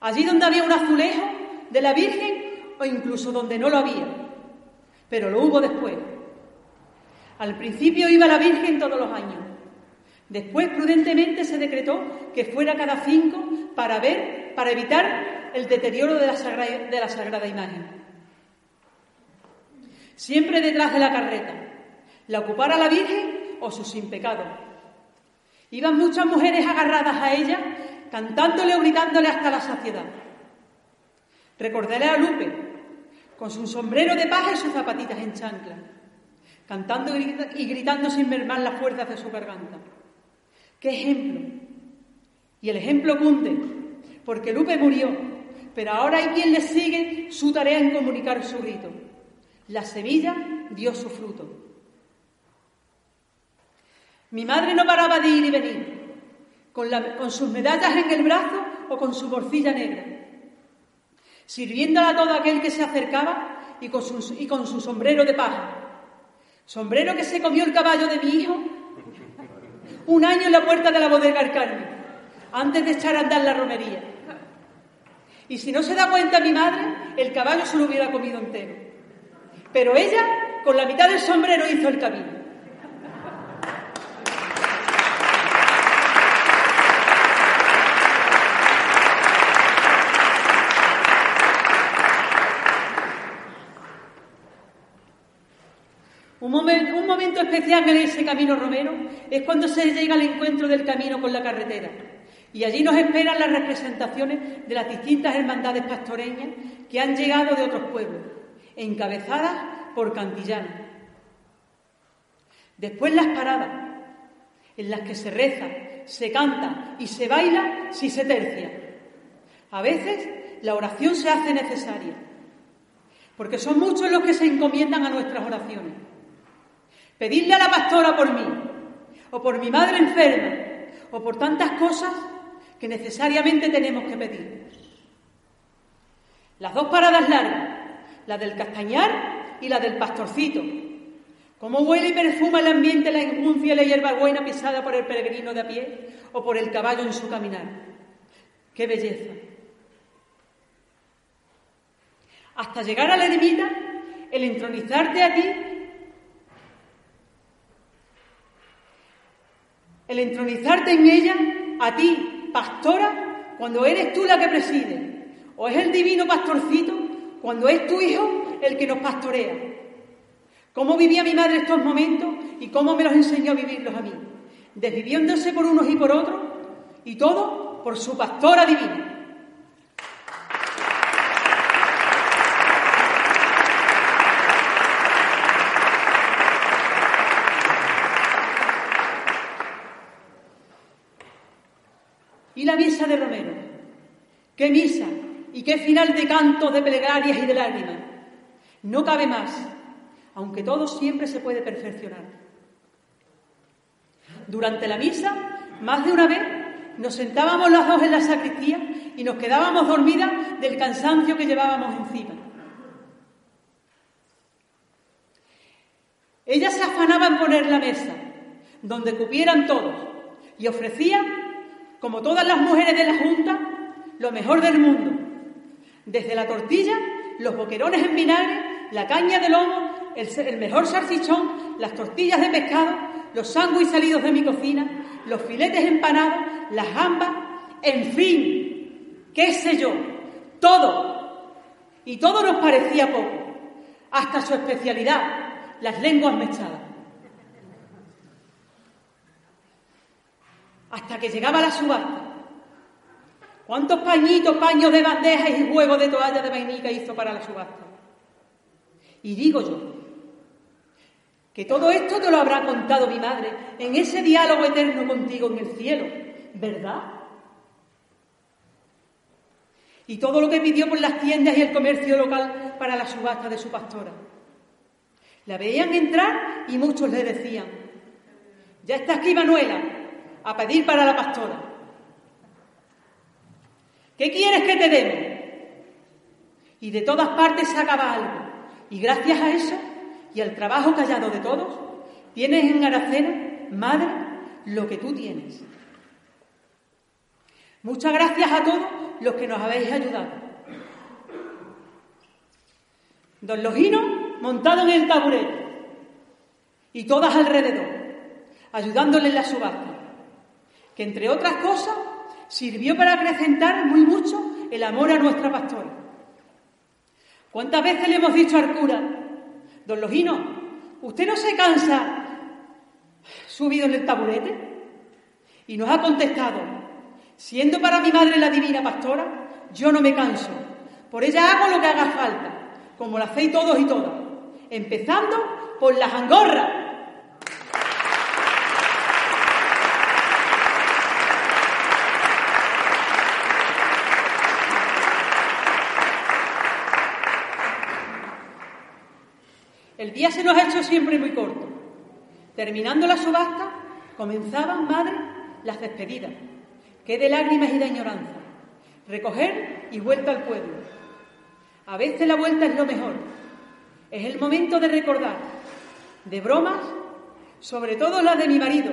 Allí donde había un azulejo de la Virgen o incluso donde no lo había pero lo hubo después. Al principio iba la Virgen todos los años. Después, prudentemente, se decretó que fuera cada cinco para ver, para evitar el deterioro de la, sagrada, imagen. Siempre detrás de la carreta, la ocupara la Virgen o su sin pecado. Iban muchas mujeres agarradas a ella, cantándole o gritándole hasta la saciedad. Recordaré a Lupe, con su sombrero de paja y sus zapatitas en chancla, cantando y gritando sin mermar las fuerzas de su garganta. ¿Qué ejemplo? Y el ejemplo cunde, porque Lupe murió, pero ahora hay quien le sigue su tarea en comunicar su grito. La semilla dio su fruto. Mi madre no paraba de ir y venir, con, sus medallas en el brazo o con su morcilla negra, sirviéndola a todo aquel que se acercaba y con, su, sombrero de paja. Sombrero que se comió el caballo de mi hijo un año en la puerta de la bodega del Carmen, antes de echar a andar la romería. Y si no se da cuenta mi madre, el caballo se lo hubiera comido entero. Pero ella, con la mitad del sombrero, hizo el camino. Un momento, especial en ese camino romero es cuando se llega al encuentro del camino con la carretera. Y allí nos esperan las representaciones de las distintas hermandades pastoreñas que han llegado de otros pueblos, encabezadas por cantillanos. Después las paradas, en las que se reza, se canta y se baila si se tercia. A veces la oración se hace necesaria, porque son muchos los que se encomiendan a nuestras oraciones. Pedirle a la pastora por mí, o por mi madre enferma, o por tantas cosas que necesariamente tenemos que pedir. Las dos paradas largas, la del castañar y la del pastorcito. Cómo huele y perfuma el ambiente la injuncia y la hierbabuena pisada por el peregrino de a pie o por el caballo en su caminar. ¡Qué belleza! Hasta llegar a la ermita, el entronizarte a ti El entronizarte en ella, a ti, pastora, cuando eres tú la que preside. O es el divino pastorcito, cuando es tu hijo el que nos pastorea. ¿Cómo vivía mi madre estos momentos y cómo me los enseñó a vivirlos a mí? Desviviéndose por unos y por otros, y todo por su pastora divina. Y la misa de Romero. ¡Qué misa! Y qué final de cantos, de plegarias y de lágrimas. No cabe más, aunque todo siempre se puede perfeccionar. Durante la misa, más de una vez, nos sentábamos las dos en la sacristía y nos quedábamos dormidas del cansancio que llevábamos encima. Ella se afanaba en poner la mesa, donde cupieran todos, y ofrecía como todas las mujeres de la Junta, lo mejor del mundo. Desde la tortilla, los boquerones en vinagre, la caña de lomo, el, mejor salchichón, las tortillas de pescado, los sándwiches salidos de mi cocina, los filetes empanados, las gambas, en fin, qué sé yo, todo. Y todo nos parecía poco, hasta su especialidad, las lenguas mechadas. hasta que llegaba la subasta. ¿Cuántos pañitos, paños de bandejas y huevos de toalla de vainica hizo para la subasta? Y digo yo, que todo esto te lo habrá contado mi madre en ese diálogo eterno contigo en el cielo, ¿verdad? Y todo lo que pidió por las tiendas y el comercio local para la subasta de su pastora. La veían entrar y muchos le decían, ya está aquí Manuela, a pedir para la pastora. ¿Qué quieres que te demos? Y de todas partes se acaba algo. Y gracias a eso y al trabajo callado de todos, tienes en Aracena, madre, lo que tú tienes. Muchas gracias a todos los que nos habéis ayudado. Don Logino montado en el taburete y todas alrededor, ayudándole en la subasta que entre otras cosas sirvió para acrecentar muy mucho el amor a nuestra pastora. ¿Cuántas veces le hemos dicho al cura, don Logino, usted no se cansa subido en el taburete? Y nos ha contestado, siendo para mi madre la divina pastora, yo no me canso, por ella hago lo que haga falta, como lo hacéis todos y todas, empezando por las angorras día se nos ha hecho siempre muy corto. Terminando la subasta, comenzaban, madre, las despedidas. Qué de lágrimas y de añoranza. Recoger y vuelta al pueblo. A veces la vuelta es lo mejor. Es el momento de recordar, de bromas, sobre todo las de mi marido.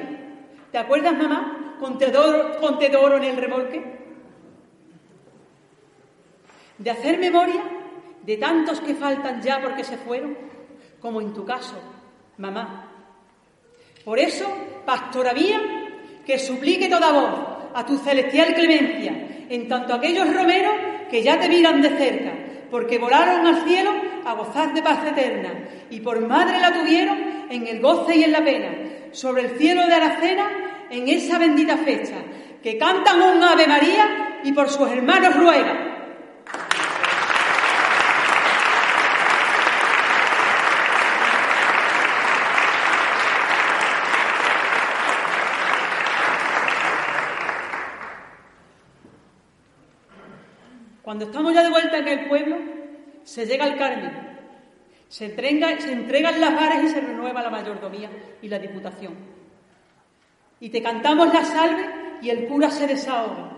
¿Te acuerdas, mamá, con Teodoro, con Teodoro en el remolque? De hacer memoria de tantos que faltan ya porque se fueron, como en tu caso, mamá. Por eso, pastora mía, que suplique toda voz a tu celestial clemencia, en tanto aquellos romeros que ya te miran de cerca, porque volaron al cielo a gozar de paz eterna, y por madre la tuvieron en el goce y en la pena, sobre el cielo de Aracena, en esa bendita fecha, que cantan un Ave María y por sus hermanos ruegan. Cuando estamos ya de vuelta en el pueblo, se llega al Carmen, se, se entregan las varas y se renueva la mayordomía y la diputación. Y te cantamos la salve y el cura se desahoga.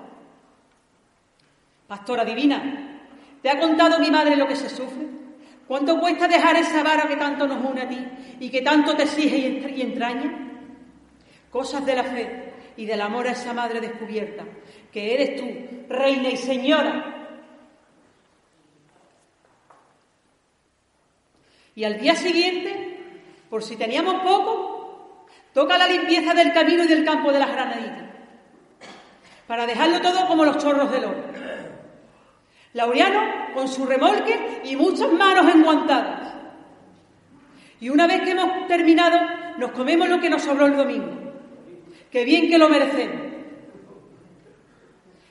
Pastora divina, ¿te ha contado mi madre lo que se sufre? ¿Cuánto cuesta dejar esa vara que tanto nos une a ti y que tanto te exige y entraña? Cosas de la fe y del amor a esa madre descubierta, que eres tú, reina y señora Y al día siguiente, por si teníamos poco, toca la limpieza del camino y del campo de las granaditas, para dejarlo todo como los chorros del oro. Laureano con su remolque y muchas manos enguantadas. Y una vez que hemos terminado, nos comemos lo que nos sobró el domingo. Qué bien que lo merecemos.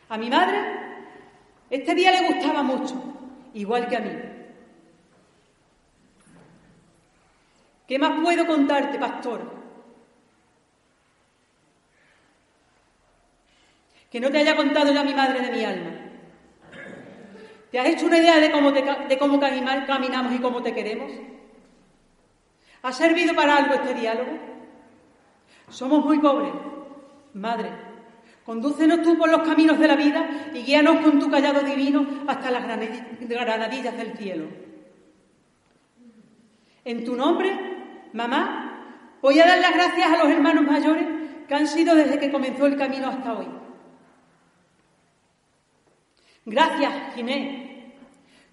A mi madre este día le gustaba mucho, igual que a mí. ¿Qué más puedo contarte, pastor? Que no te haya contado ya mi madre de mi alma. ¿Te has hecho una idea de cómo, de cómo caminamos y cómo te queremos? ¿Ha servido para algo este diálogo? Somos muy pobres. Madre, condúcenos tú por los caminos de la vida y guíanos con tu callado divino hasta las granadillas del cielo. En tu nombre Mamá, voy a dar las gracias a los hermanos mayores que han sido desde que comenzó el camino hasta hoy. Gracias, Ginés.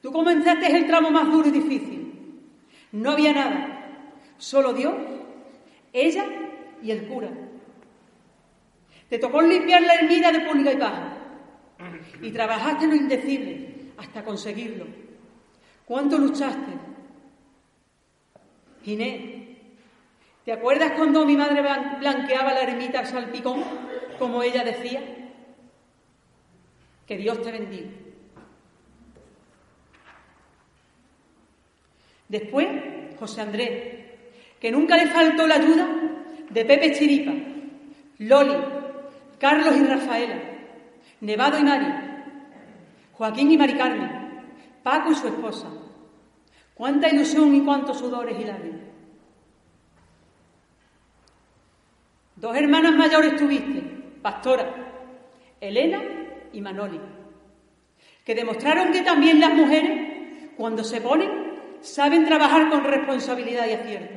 Tú comenzaste el tramo más duro y difícil. No había nada, solo Dios, ella y el cura. Te tocó limpiar la ermita de pública y paja. Y trabajaste lo indecible hasta conseguirlo. ¿Cuánto luchaste? Ginés, ¿Te acuerdas cuando mi madre blanqueaba la ermita al salpicón, como ella decía? Que Dios te bendiga. Después, José Andrés, que nunca le faltó la ayuda de Pepe Chiripa, Loli, Carlos y Rafaela, Nevado y Mari, Joaquín y Mari Carmen, Paco y su esposa. Cuánta ilusión y cuántos sudores y lágrimas. Dos hermanas mayores tuviste, Pastora, Elena y Manoli, que demostraron que también las mujeres, cuando se ponen, saben trabajar con responsabilidad y acierto.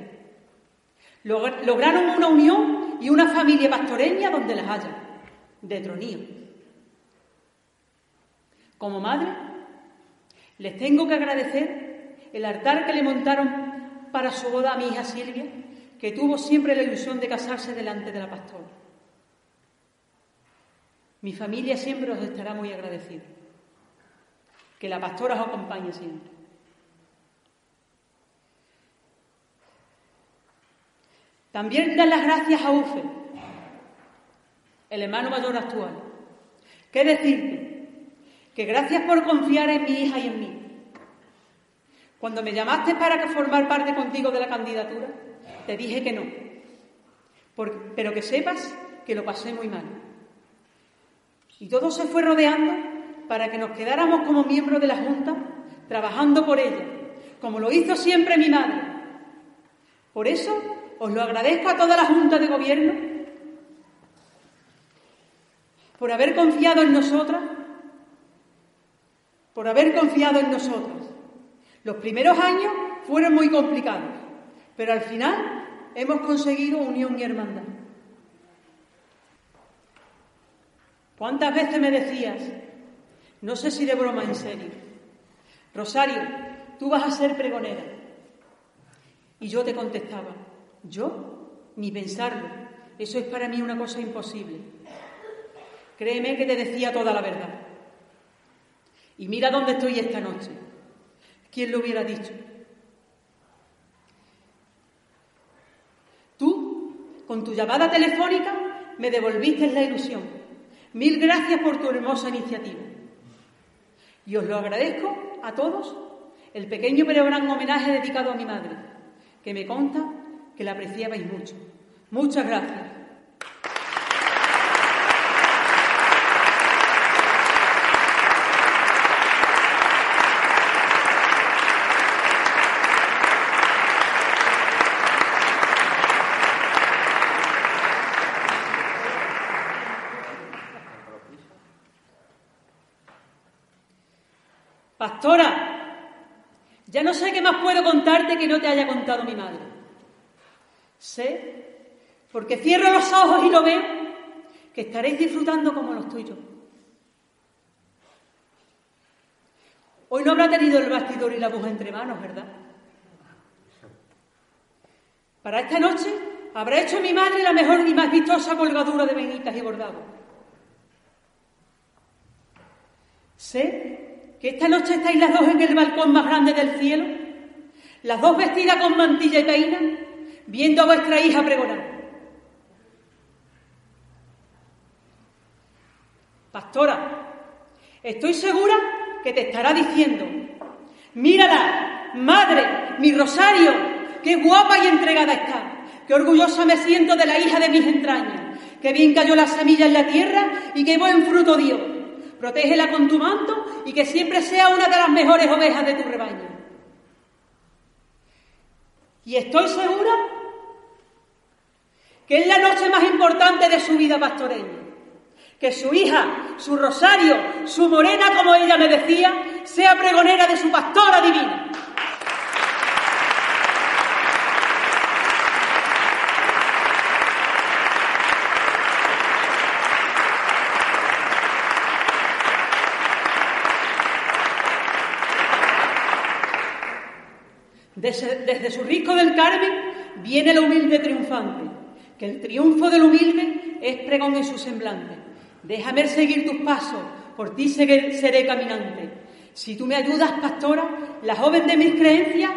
Lograron una unión y una familia pastoreña donde las haya, de tronío. Como madre, les tengo que agradecer el altar que le montaron para su boda a mi hija Silvia que tuvo siempre la ilusión de casarse delante de la pastora. Mi familia siempre os estará muy agradecida. Que la pastora os acompañe siempre. También dan las gracias a Ufe, el hermano mayor actual. ¿Qué decirte? Que gracias por confiar en mi hija y en mí. Cuando me llamaste para formar parte contigo de la candidatura, te dije que no. pero que sepas que lo pasé muy mal. Y todo se fue rodeando para que nos quedáramos como miembros de la Junta, trabajando por ella, como lo hizo siempre mi madre. Por eso os lo agradezco a toda la Junta de Gobierno por haber confiado en nosotras, por haber confiado en nosotras. Los primeros años fueron muy complicados, pero al final hemos conseguido unión y hermandad. ¿Cuántas veces me decías, no sé si de broma en serio, Rosario, tú vas a ser pregonera? Y yo te contestaba, ¿yo? Ni pensarlo, eso es para mí una cosa imposible. Créeme que te decía toda la verdad. Y mira dónde estoy esta noche. ¿Quién lo hubiera dicho? Tú, con tu llamada telefónica, me devolviste la ilusión. Mil gracias por tu hermosa iniciativa. Y os lo agradezco a todos el pequeño pero gran homenaje dedicado a mi madre, que me consta que la apreciabais mucho. Muchas gracias. Pastora, ya no sé qué más puedo contarte que no te haya contado mi madre. Sé, porque cierro los ojos y lo veo, que estaréis disfrutando como lo estoy yo. Hoy no habrá tenido el bastidor y la aguja entre manos, ¿verdad? Para esta noche habrá hecho mi madre la mejor y más vistosa colgadura de venitas y bordado. Sé que esta noche estáis las dos en el balcón más grande del cielo, las dos vestidas con mantilla y peina, viendo a vuestra hija pregonar. Pastora, estoy segura que te estará diciendo, mírala, madre, mi rosario, qué guapa y entregada está, qué orgullosa me siento de la hija de mis entrañas, qué bien cayó la semilla en la tierra y qué buen fruto dio protégela con tu manto y que siempre sea una de las mejores ovejas de tu rebaño. Y estoy segura que es la noche más importante de su vida pastoreña. Que su hija, su rosario, su morena, como ella me decía, sea pregonera de su pastora divina. Desde, su risco del Carmen viene el humilde triunfante, que el triunfo del humilde es pregón en su semblante. Déjame seguir tus pasos, por ti seré caminante. Si tú me ayudas, pastora, la joven de mis creencias,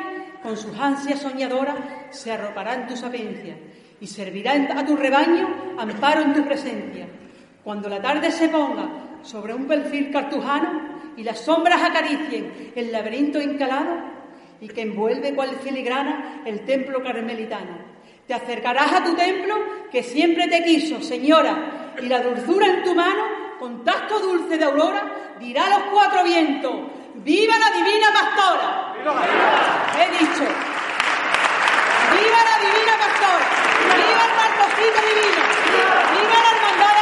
con sus ansias soñadoras, se arropará en tu sapiencia y servirá a tu rebaño amparo en tu presencia. Cuando la tarde se ponga sobre un perfil cartujano y las sombras acaricien el laberinto encalado, y que envuelve cual filigrana el templo carmelitano. Te acercarás a tu templo que siempre te quiso, señora, y la dulzura en tu mano, con tacto dulce de aurora, dirá a los cuatro vientos, ¡Viva la divina pastora! He dicho, ¡Viva la divina pastora! ¡Viva el marcosito divino! ¡Viva la hermandad